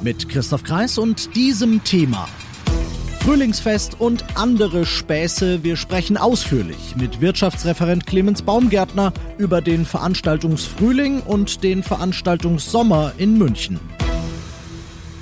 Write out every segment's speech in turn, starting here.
Mit Christoph Kreis und diesem Thema. Frühlingsfest und andere Späße. Wir sprechen ausführlich mit Wirtschaftsreferent Clemens Baumgärtner über den Veranstaltungsfrühling und den Veranstaltungssommer in München.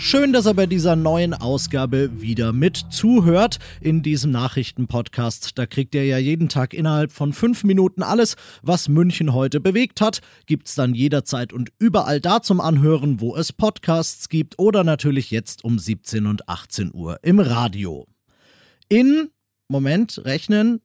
Schön, dass er bei dieser neuen Ausgabe wieder mit zuhört in diesem Nachrichtenpodcast. Da kriegt ihr ja jeden Tag innerhalb von fünf Minuten alles, was München heute bewegt hat. Gibt's dann jederzeit und überall da zum Anhören, wo es Podcasts gibt oder natürlich jetzt um 17 und 18 Uhr im Radio. In, Moment, rechnen,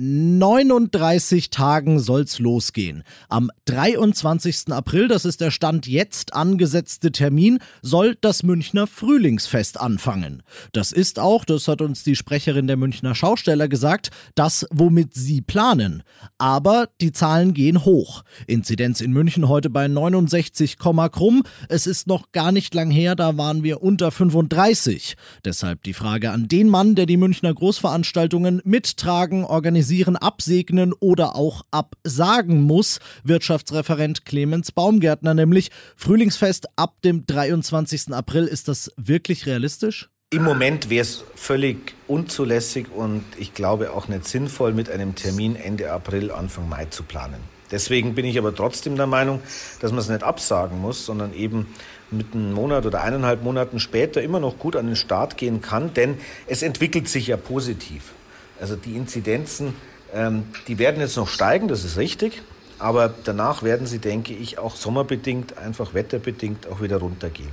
39 Tagen soll's losgehen. Am 23. April, das ist der Stand jetzt angesetzte Termin, soll das Münchner Frühlingsfest anfangen. Das ist auch, das hat uns die Sprecherin der Münchner Schausteller gesagt, das, womit sie planen. Aber die Zahlen gehen hoch. Inzidenz in München heute bei 69, krumm. Es ist noch gar nicht lang her, da waren wir unter 35. Deshalb die Frage an den Mann, der die Münchner Großveranstaltungen mittragen, organisiert organisieren, absegnen oder auch absagen muss. Wirtschaftsreferent Clemens Baumgärtner nämlich. Frühlingsfest ab dem 23. April. Ist das wirklich realistisch? Im Moment wäre es völlig unzulässig und ich glaube auch nicht sinnvoll, mit einem Termin Ende April, Anfang Mai zu planen. Deswegen bin ich aber trotzdem der Meinung, dass man es nicht absagen muss, sondern eben mit einem Monat oder eineinhalb Monaten später immer noch gut an den Start gehen kann, denn es entwickelt sich ja positiv. Also die Inzidenzen, ähm, die werden jetzt noch steigen, das ist richtig. Aber danach werden sie, denke ich, auch sommerbedingt, einfach wetterbedingt auch wieder runtergehen.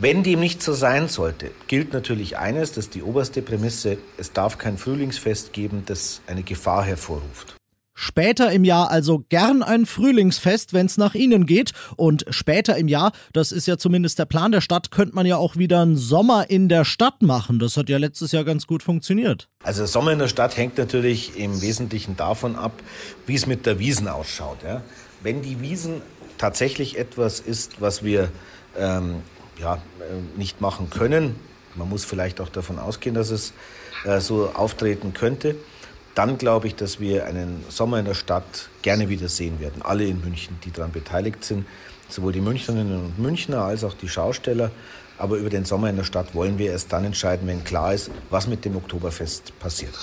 Wenn dem nicht so sein sollte, gilt natürlich eines, das ist die oberste Prämisse, es darf kein Frühlingsfest geben, das eine Gefahr hervorruft. Später im Jahr also gern ein Frühlingsfest, wenn es nach Ihnen geht. Und später im Jahr, das ist ja zumindest der Plan der Stadt, könnte man ja auch wieder einen Sommer in der Stadt machen. Das hat ja letztes Jahr ganz gut funktioniert. Also Sommer in der Stadt hängt natürlich im Wesentlichen davon ab, wie es mit der Wiesen ausschaut. Ja? Wenn die Wiesen tatsächlich etwas ist, was wir ähm, ja, äh, nicht machen können, man muss vielleicht auch davon ausgehen, dass es äh, so auftreten könnte, dann glaube ich, dass wir einen Sommer in der Stadt gerne wieder sehen werden. Alle in München, die daran beteiligt sind, sowohl die Münchnerinnen und Münchner als auch die Schausteller. Aber über den Sommer in der Stadt wollen wir erst dann entscheiden, wenn klar ist, was mit dem Oktoberfest passiert.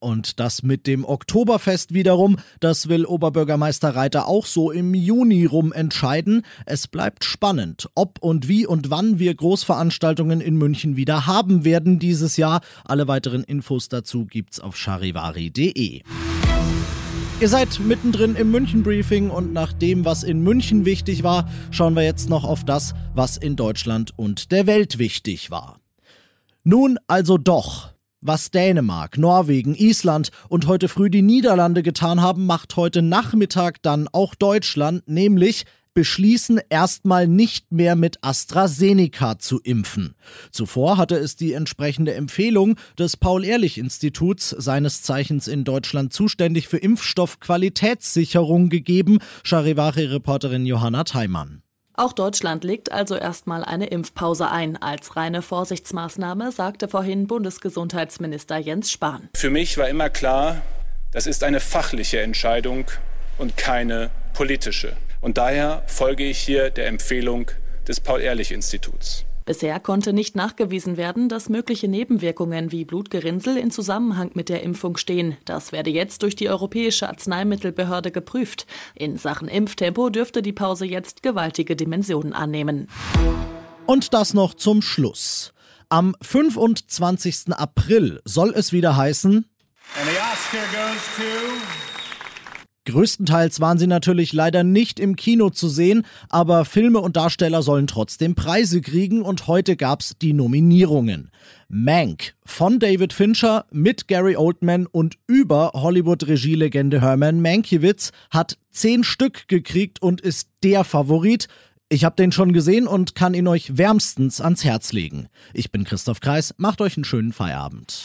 Und das mit dem Oktoberfest wiederum, das will Oberbürgermeister Reiter auch so im Juni rum entscheiden. Es bleibt spannend, ob und wie und wann wir Großveranstaltungen in München wieder haben werden dieses Jahr. Alle weiteren Infos dazu gibt's auf charivari.de. Ihr seid mittendrin im München Briefing und nach dem, was in München wichtig war, schauen wir jetzt noch auf das, was in Deutschland und der Welt wichtig war. Nun also doch. Was Dänemark, Norwegen, Island und heute früh die Niederlande getan haben, macht heute Nachmittag dann auch Deutschland, nämlich beschließen, erstmal nicht mehr mit AstraZeneca zu impfen. Zuvor hatte es die entsprechende Empfehlung des Paul-Ehrlich-Instituts, seines Zeichens in Deutschland zuständig für Impfstoffqualitätssicherung gegeben, Charivari-Reporterin Johanna Theimann. Auch Deutschland legt also erstmal eine Impfpause ein. Als reine Vorsichtsmaßnahme sagte vorhin Bundesgesundheitsminister Jens Spahn. Für mich war immer klar, das ist eine fachliche Entscheidung und keine politische. Und daher folge ich hier der Empfehlung des Paul-Ehrlich-Instituts. Bisher konnte nicht nachgewiesen werden, dass mögliche Nebenwirkungen wie Blutgerinnsel in Zusammenhang mit der Impfung stehen. Das werde jetzt durch die Europäische Arzneimittelbehörde geprüft. In Sachen Impftempo dürfte die Pause jetzt gewaltige Dimensionen annehmen. Und das noch zum Schluss. Am 25. April soll es wieder heißen. And the Oscar goes to Größtenteils waren sie natürlich leider nicht im Kino zu sehen, aber Filme und Darsteller sollen trotzdem Preise kriegen und heute gab's die Nominierungen. Mank von David Fincher mit Gary Oldman und über Hollywood-Regielegende Herman Mankiewicz hat zehn Stück gekriegt und ist der Favorit. Ich habe den schon gesehen und kann ihn euch wärmstens ans Herz legen. Ich bin Christoph Kreis, macht euch einen schönen Feierabend.